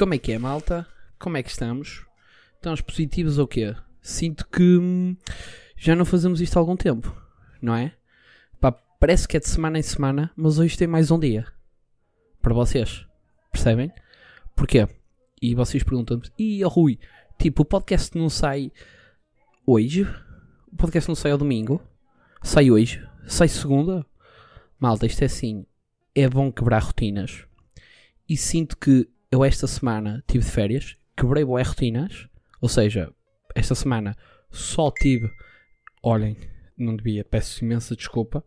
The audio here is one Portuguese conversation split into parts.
Como é que é, malta? Como é que estamos? Estamos positivos ou quê? Sinto que hum, já não fazemos isto há algum tempo, não é? Pá, parece que é de semana em semana, mas hoje tem mais um dia. Para vocês. Percebem? Porquê? E vocês perguntam-me, e Rui, tipo, o podcast não sai hoje? O podcast não sai ao domingo? Sai hoje? Sai segunda? Malta, isto é assim. É bom quebrar rotinas. E sinto que eu esta semana tive de férias, quebrei boas rotinas, ou seja, esta semana só tive, olhem, não devia, peço imensa desculpa,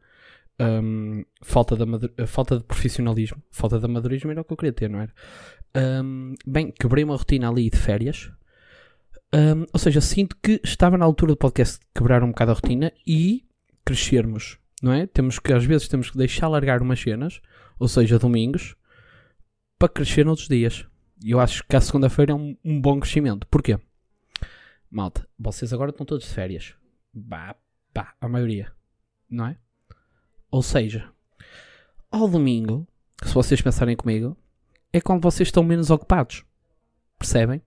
um, falta, de falta de profissionalismo, falta de amadorismo era o que eu queria ter, não era? Um, bem, quebrei uma rotina ali de férias, um, ou seja, sinto que estava na altura do podcast quebrar um bocado a rotina e crescermos, não é? Temos que, às vezes, temos que deixar largar umas cenas, ou seja, domingos, para crescer noutros dias. E eu acho que a segunda-feira é um, um, bom crescimento. Porquê? Malta, vocês agora estão todos de férias. Bah, bah, a maioria. Não é? Ou seja, ao domingo, se vocês pensarem comigo, é quando vocês estão menos ocupados. Percebem?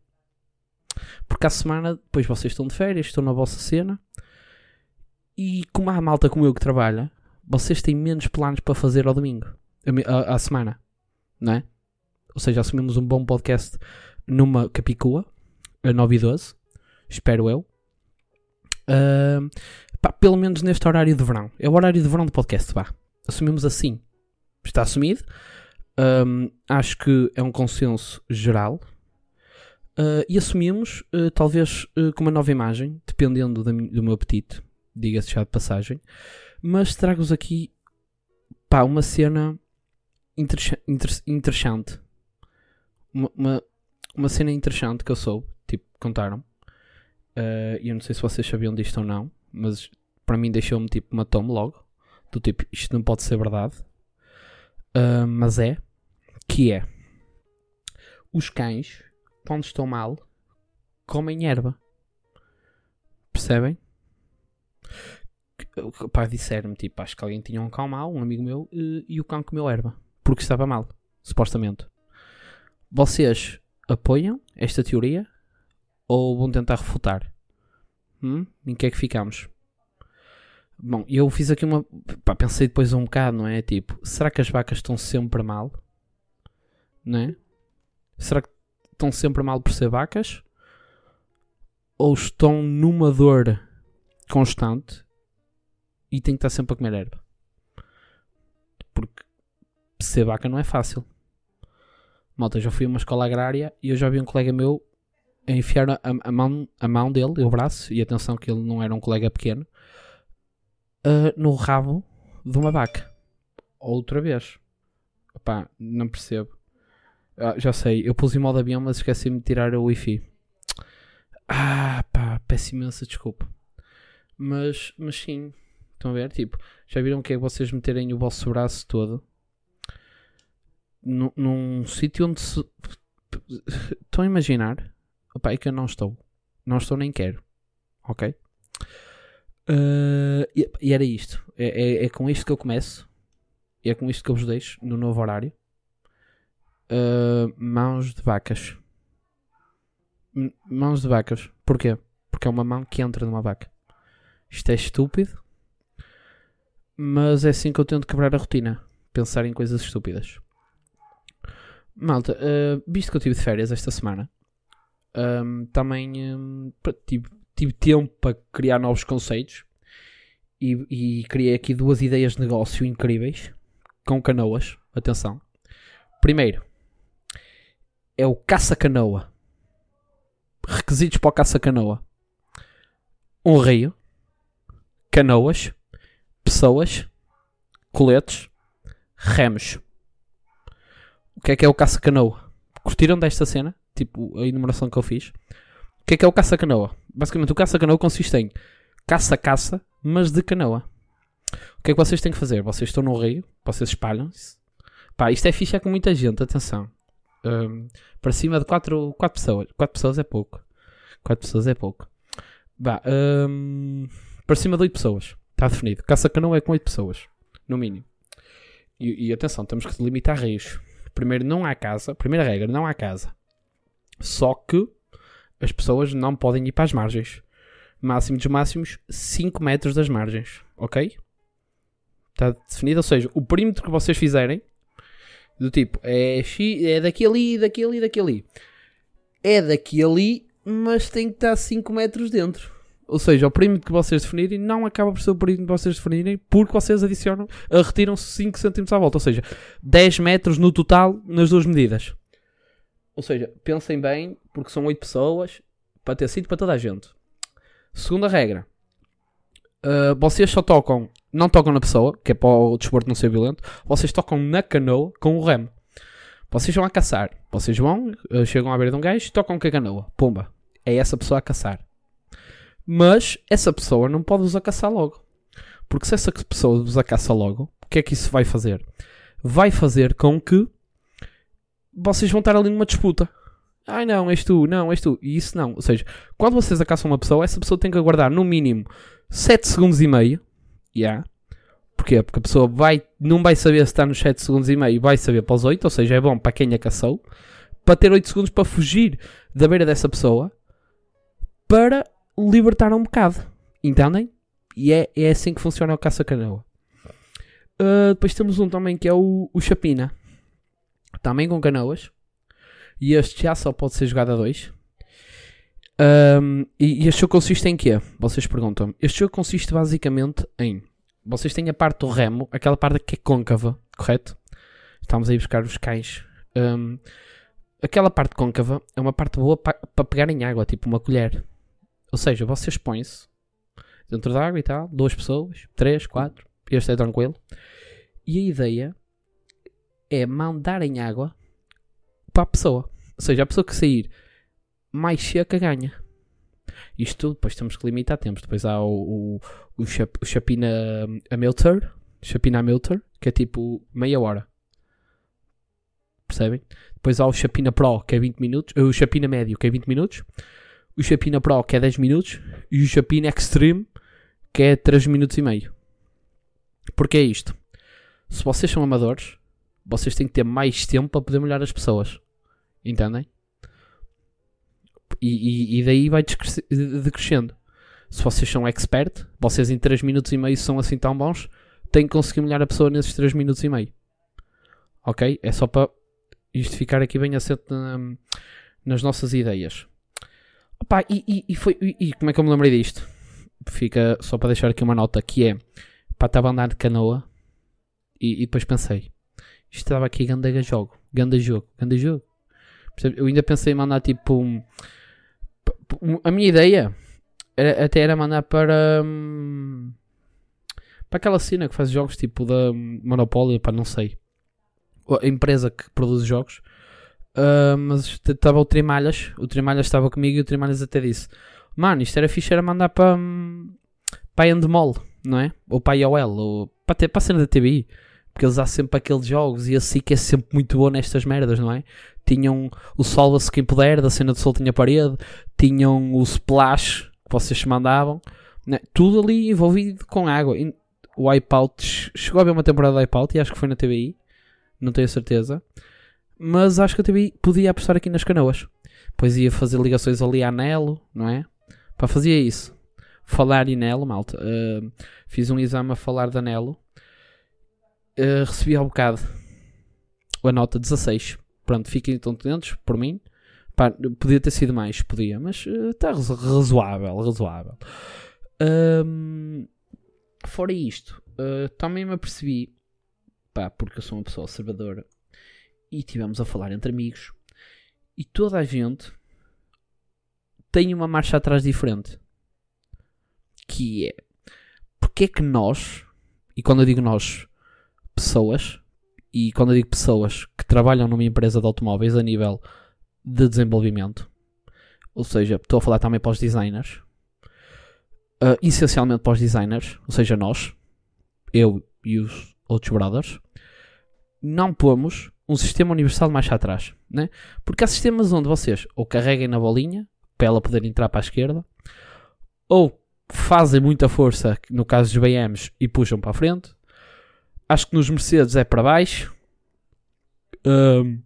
Porque à semana, depois vocês estão de férias, estão na vossa cena. E como há malta como eu que trabalha, vocês têm menos planos para fazer ao domingo. À semana. Não é? Ou seja, assumimos um bom podcast numa Capicua, a 9 e 12, espero eu. Uh, pá, pelo menos neste horário de verão. É o horário de verão do podcast, vá. Assumimos assim. Está assumido. Um, acho que é um consenso geral. Uh, e assumimos, uh, talvez uh, com uma nova imagem, dependendo do meu apetite, diga-se já de passagem. Mas trago-vos aqui pá, uma cena interessante uma, uma, cena interessante que eu soube, tipo, contaram. Uh, e eu não sei se vocês sabiam disto ou não, mas para mim deixou-me tipo, matou-me logo. Do tipo, isto não pode ser verdade. Uh, mas é. Que é. Os cães, quando estão mal, comem erva. Percebem? O pai disseram-me, tipo, acho que alguém tinha um cão mal, um amigo meu, e, e o cão comeu erva. Porque estava mal, supostamente. Vocês apoiam esta teoria ou vão tentar refutar? Hum? Em que é que ficamos? Bom, eu fiz aqui uma. Pá, pensei depois um bocado, não é? Tipo, será que as vacas estão sempre mal? Não é? Será que estão sempre mal por ser vacas? Ou estão numa dor constante e têm que estar sempre a comer erva? Porque ser vaca não é fácil. Malta, já fui a uma escola agrária e eu já vi um colega meu a enfiar a, a, mão, a mão dele, o braço, e atenção que ele não era um colega pequeno, uh, no rabo de uma vaca. Outra vez. Opá, não percebo. Ah, já sei, eu pus em modo avião, mas esqueci-me de tirar o Wi-Fi. Ah, pá, peço imensa desculpa. Mas, mas sim, estão a ver? Tipo, já viram que é vocês meterem o vosso braço todo num, sítio onde se. Estão a imaginar? Opa, é que eu não estou. Não estou nem quero. Ok? Uh, e, e, era isto. É, é, é, com isto que eu começo. E é com isto que eu vos deixo no novo horário. Uh, mãos de vacas. M mãos de vacas. Porquê? Porque é uma mão que entra numa vaca. Isto é estúpido. Mas é assim que eu tento quebrar a rotina. Pensar em coisas estúpidas. Malta, uh, visto que eu tive de férias esta semana, um, também um, tive, tive, tempo para criar novos conceitos e, e, criei aqui duas ideias de negócio incríveis com canoas. Atenção. Primeiro é o caça-canoa. Requisitos para o caça-canoa: um rio, canoas, pessoas, coletes, remos. Que é que é o caça-canoa? Curtiram desta cena? Tipo, a enumeração que eu fiz. O que é que é o caça-canoa? Basicamente, o caça-canoa consiste em caça-caça, mas de canoa. O que é que vocês têm que fazer? Vocês estão no rio, vocês espalham-se. Pá, isto é fixe é com muita gente, atenção. Um, para cima de 4 pessoas. 4 pessoas é pouco. 4 pessoas é pouco. Bah, um, para cima de 8 pessoas. Está definido. Caça-canoa é com 8 pessoas. No mínimo. E, e, atenção, temos que delimitar rios. Primeiro, não há casa. Primeira regra, não há casa. Só que as pessoas não podem ir para as margens. Máximo dos máximos, 5 metros das margens. Ok? Está definido? Ou seja, o perímetro que vocês fizerem, do tipo, é, é daqui ali, daqui ali, daqui ali. É daqui ali, mas tem que estar 5 metros dentro. Ou seja, o perímetro que vocês definirem não acaba por ser o perímetro que vocês definirem porque vocês adicionam, retiram 5 cm à volta. Ou seja, 10 metros no total nas duas medidas. Ou seja, pensem bem, porque são 8 pessoas, para ter sítio para toda a gente. Segunda regra. Uh, vocês só tocam, não tocam na pessoa, que é para o desporto não ser violento, vocês tocam na canoa com o remo. Vocês vão a caçar. Vocês vão, uh, chegam à beira de um gajo e tocam com a canoa. Pumba. É essa pessoa a caçar. Mas essa pessoa não pode vos caçar logo. Porque se essa pessoa vos caça logo, o que é que isso vai fazer? Vai fazer com que vocês vão estar ali numa disputa. Ai não, és tu, não, és tu. E isso não. Ou seja, quando vocês acaçam uma pessoa, essa pessoa tem que aguardar no mínimo 7 segundos e meio. Yeah. Porquê? Porque a pessoa vai, não vai saber se está nos 7 segundos e meio, vai saber para os 8, ou seja, é bom para quem a caçou, para ter 8 segundos para fugir da beira dessa pessoa, para libertar um bocado. Entendem? E é, é assim que funciona o caça-canoa. Uh, depois temos um também que é o, o Chapina. Também com canoas. E este já só pode ser jogado a dois. Um, e, este jogo consiste em quê? Vocês perguntam. Este jogo consiste basicamente em. Vocês têm a parte do remo, aquela parte que é côncava, correto? Estamos aí a buscar os cães. Um, aquela parte côncava é uma parte boa para pa pegar em água, tipo uma colher. Ou seja, vocês põem-se dentro da água e tal, duas pessoas, três, quatro, este é tranquilo. E a ideia é mandar em água para a pessoa. Ou seja, a pessoa que sair mais seca ganha. Isto depois temos que limitar. Temos depois há o, o, o, chap, o Chapina Amilter, Chapina que é tipo meia hora. Percebem? Depois há o Chapina Pro, que é 20 minutos. O Chapina Médio, que é 20 minutos. O Chapina Pro, que é 10 minutos. E o Chapina Extreme, que é 3 minutos e meio. Porque é isto. Se vocês são amadores, vocês têm que ter mais tempo para poder molhar as pessoas. Entendem? E, e, e daí vai decrescendo. Se vocês são expert, vocês em 3 minutos e meio são assim tão bons, têm que conseguir molhar a pessoa nesses 3 minutos e meio. Ok? É só para isto ficar aqui bem assente na, nas nossas ideias. Opa, e, e, e, foi, e, como é que eu me lembrei disto? Fica só para deixar aqui uma nota que é para estava a andar de canoa e, e depois pensei isto estava aqui ganda jogo, ganda jogo, ganda jogo. Eu ainda pensei em mandar tipo um, a minha ideia era, até era mandar para hum, para aquela cena que faz jogos tipo da Monopoly, para não sei a empresa que produz jogos uh, mas estava o Trimalhas o Trimalhas estava comigo e o Trimalhas até disse mano, isto era fixe era mandar para hum, para Endemol, não é? ou para a IOL ou para, a cena da TBI porque eles há sempre aqueles jogos e a SIC é sempre muito boa nestas merdas, não é? Tinham o Salva-se Quem Puder, da cena de Sol Tinha Parede, tinham o Splash, que vocês mandavam, né? tudo ali envolvido com água. O Wipeout, chegou a haver uma temporada de Wipeout e acho que foi na TBI, não tenho certeza, mas acho que a TBI podia apostar aqui nas canoas. Pois ia fazer ligações ali a Nelo, não é? Para fazer isso. Falar em Nelo, malta. Uh, fiz um exame a falar da Nelo uh, recebi ao bocado a nota 16. Pronto, fiquem contentes por mim. Pá, podia ter sido mais, podia, mas está uh, razoável, razoável. Um, fora isto, uh, também me apercebi, pá, porque eu sou uma pessoa observadora, e tivemos a falar entre amigos, e toda a gente tem uma marcha atrás diferente. Que é, porque é que nós, e quando eu digo nós, pessoas, e quando eu digo pessoas que trabalham numa empresa de automóveis a nível de desenvolvimento, ou seja, estou a falar também para os designers, uh, essencialmente para os designers, ou seja, nós, eu e os outros brothers, não pomos um sistema universal mais atrás, né? Porque há sistemas onde vocês ou carreguem na bolinha para ela poder entrar para a esquerda, ou fazem muita força, no caso dos BMs, e puxam para a frente, Acho que nos Mercedes é para baixo. Um,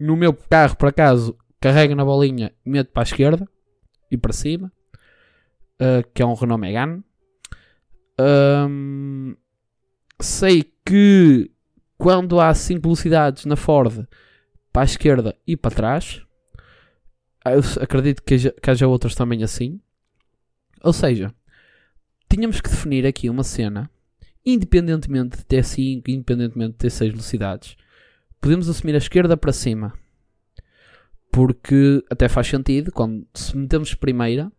no meu carro, por acaso, carrego na bolinha, meto para a esquerda e para cima, uh, que é um Renault Megane. Um, sei que quando há 5 velocidades na Ford, para a esquerda e para trás, eu acredito que haja, que haja outras também assim. Ou seja, tínhamos que definir aqui uma cena, independentemente de ter 5, independentemente de ter 6 velocidades, podemos assumir a esquerda para cima. Porque até faz sentido, quando se metemos primeira,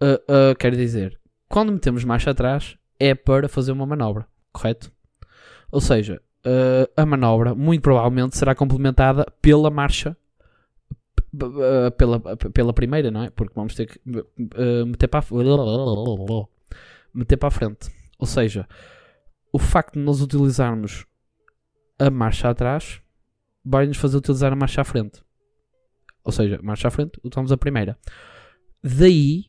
uh, uh, quer dizer, quando metemos marcha atrás, é para fazer uma manobra, correto? Ou seja, uh, a manobra muito provavelmente será complementada pela marcha pela, pela primeira, não é? Porque vamos ter que uh, meter para a, meter para a frente. Ou seja, o facto de nós utilizarmos a marcha atrás vai-nos fazer utilizar a marcha à frente. Ou seja, marcha à frente, utilizamos a primeira. Daí,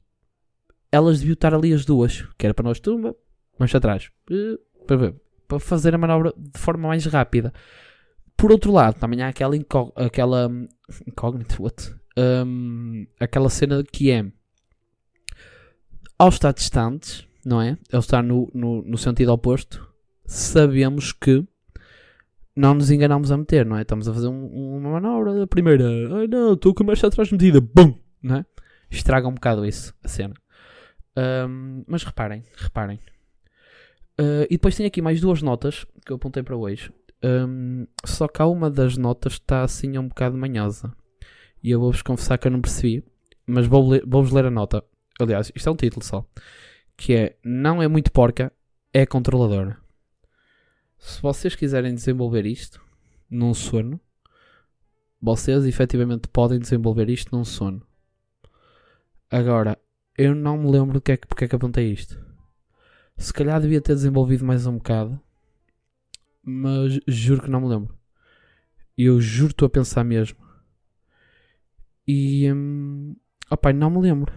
elas deviam estar ali as duas, que era para nós tumba, marcha atrás. Para, ver, para fazer a manobra de forma mais rápida. Por outro lado, também há aquela, incó aquela incógnita, what? Um, aquela cena que é ao estar distantes, não é? Ao estar no, no, no sentido oposto, sabemos que não nos enganamos a meter, não é? Estamos a fazer um, uma manobra da primeira, ai não, estou com a marcha atrás metida, bum, não é? Estraga um bocado isso, a cena. Um, mas reparem, reparem. Uh, e depois tem aqui mais duas notas que eu apontei para hoje. Um, só que há uma das notas que está assim um bocado manhosa. E eu vou-vos confessar que eu não percebi. Mas vou-vos ler, vou ler a nota. Aliás, isto é um título só. Que é Não é muito porca, é controladora. Se vocês quiserem desenvolver isto num sono, vocês efetivamente podem desenvolver isto num sono. Agora, eu não me lembro do que é que, porque é que apontei isto. Se calhar devia ter desenvolvido mais um bocado. Mas juro que não me lembro. Eu juro estou a pensar mesmo. E. Hum, opa, não me lembro.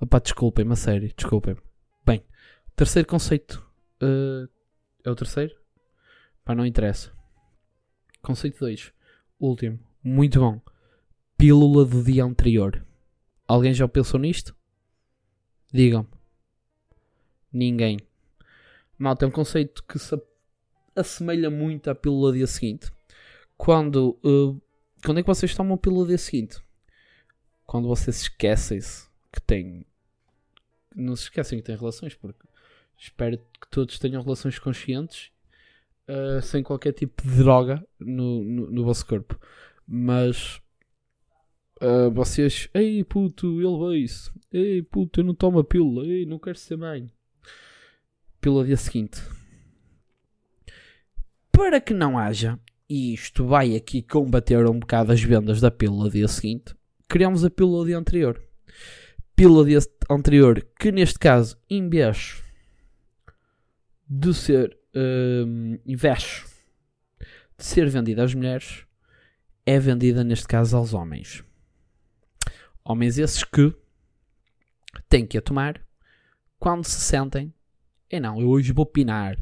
Opa, desculpem-me, a sério, desculpem-me. Bem, terceiro conceito. Uh, é o terceiro? Pá, não interessa. Conceito 2. Último. Muito bom. Pílula do dia anterior. Alguém já pensou nisto? Digam. Ninguém. Malta, é um conceito que se assemelha muito à pílula dia seguinte. Quando, uh, quando é que vocês tomam a pílula dia seguinte? Quando vocês esquecem-se que têm. Não se esquecem que têm relações, porque Espero que todos tenham relações conscientes uh, sem qualquer tipo de droga no, no, no vosso corpo. Mas uh, vocês, ei puto, ele veio isso. Ei puto, eu não tomo a pílula. Ei, não quero ser mãe. Pílula dia seguinte. Para que não haja, e isto vai aqui combater um bocado as vendas da pílula dia seguinte, criamos a pílula dia anterior. Pílula dia anterior, que neste caso, em vez de ser um, invejo de ser vendida às mulheres é vendida neste caso aos homens. Homens esses que têm que a tomar quando se sentem e não, eu hoje vou pinar.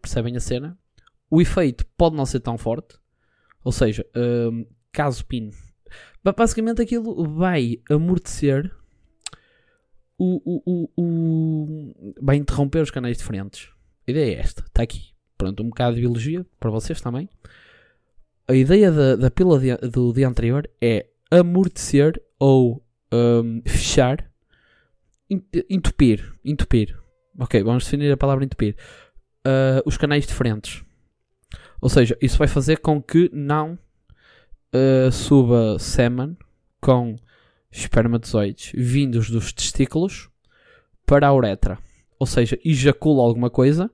Percebem a cena? O efeito pode não ser tão forte, ou seja, um, caso pine, basicamente aquilo vai amortecer o, o, o, o, vai interromper os canais diferentes. A ideia é esta, está aqui. Pronto, um bocado de biologia para vocês também. A ideia da, da pílula de, do dia anterior é amortecer ou um, fechar, entupir, entupir. Ok, vamos definir a palavra entupir. Uh, os canais diferentes. Ou seja, isso vai fazer com que não uh, suba semen com espermatozoides vindos dos testículos para a uretra. Ou seja, ejacula alguma coisa,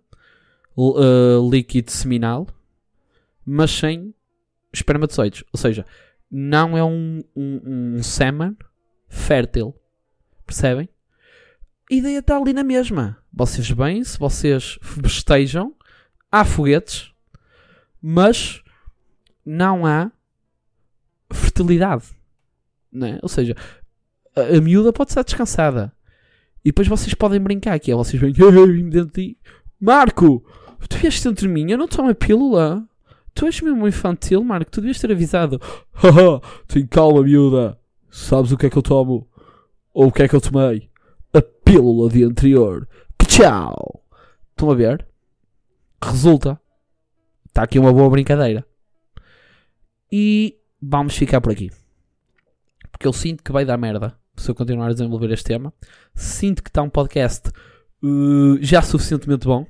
uh, líquido seminal, mas sem espermatozoides. Ou seja, não é um, um, um sêmen fértil. Percebem? A ideia está ali na mesma. Vocês bem, se vocês festejam, há foguetes, mas não há fertilidade. Né? Ou seja, a, a miúda pode estar descansada. E depois vocês podem brincar, que é vocês vêm dentro de ti. Marco, tu vieste dentro de mim, eu não tomo a pílula. Tu tu és mesmo infantil, Marco. Tu devias ter avisado. Haha, tem calma, miúda. Sabes o que é que eu tomo? Ou o que é que eu tomei? A pílula de anterior. Tchau! Estão a ver? Resulta. Está aqui uma boa brincadeira. E vamos ficar por aqui. Porque eu sinto que vai dar merda se eu continuar a desenvolver este tema. Sinto que está um podcast uh, já suficientemente bom.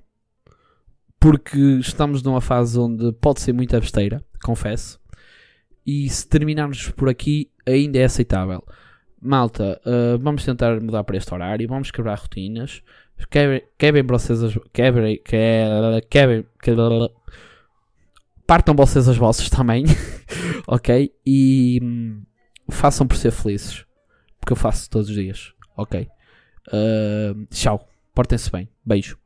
Porque estamos numa fase onde pode ser muito besteira, confesso. E se terminarmos por aqui, ainda é aceitável. Malta, uh, vamos tentar mudar para este horário, vamos quebrar rotinas. Quebrem, quebrem vocês as. Quebrem. Quebrem. quebrem partam vocês as vossas também, ok? E hum, façam por ser felizes, porque eu faço todos os dias, ok? Uh, tchau, portem-se bem, beijo.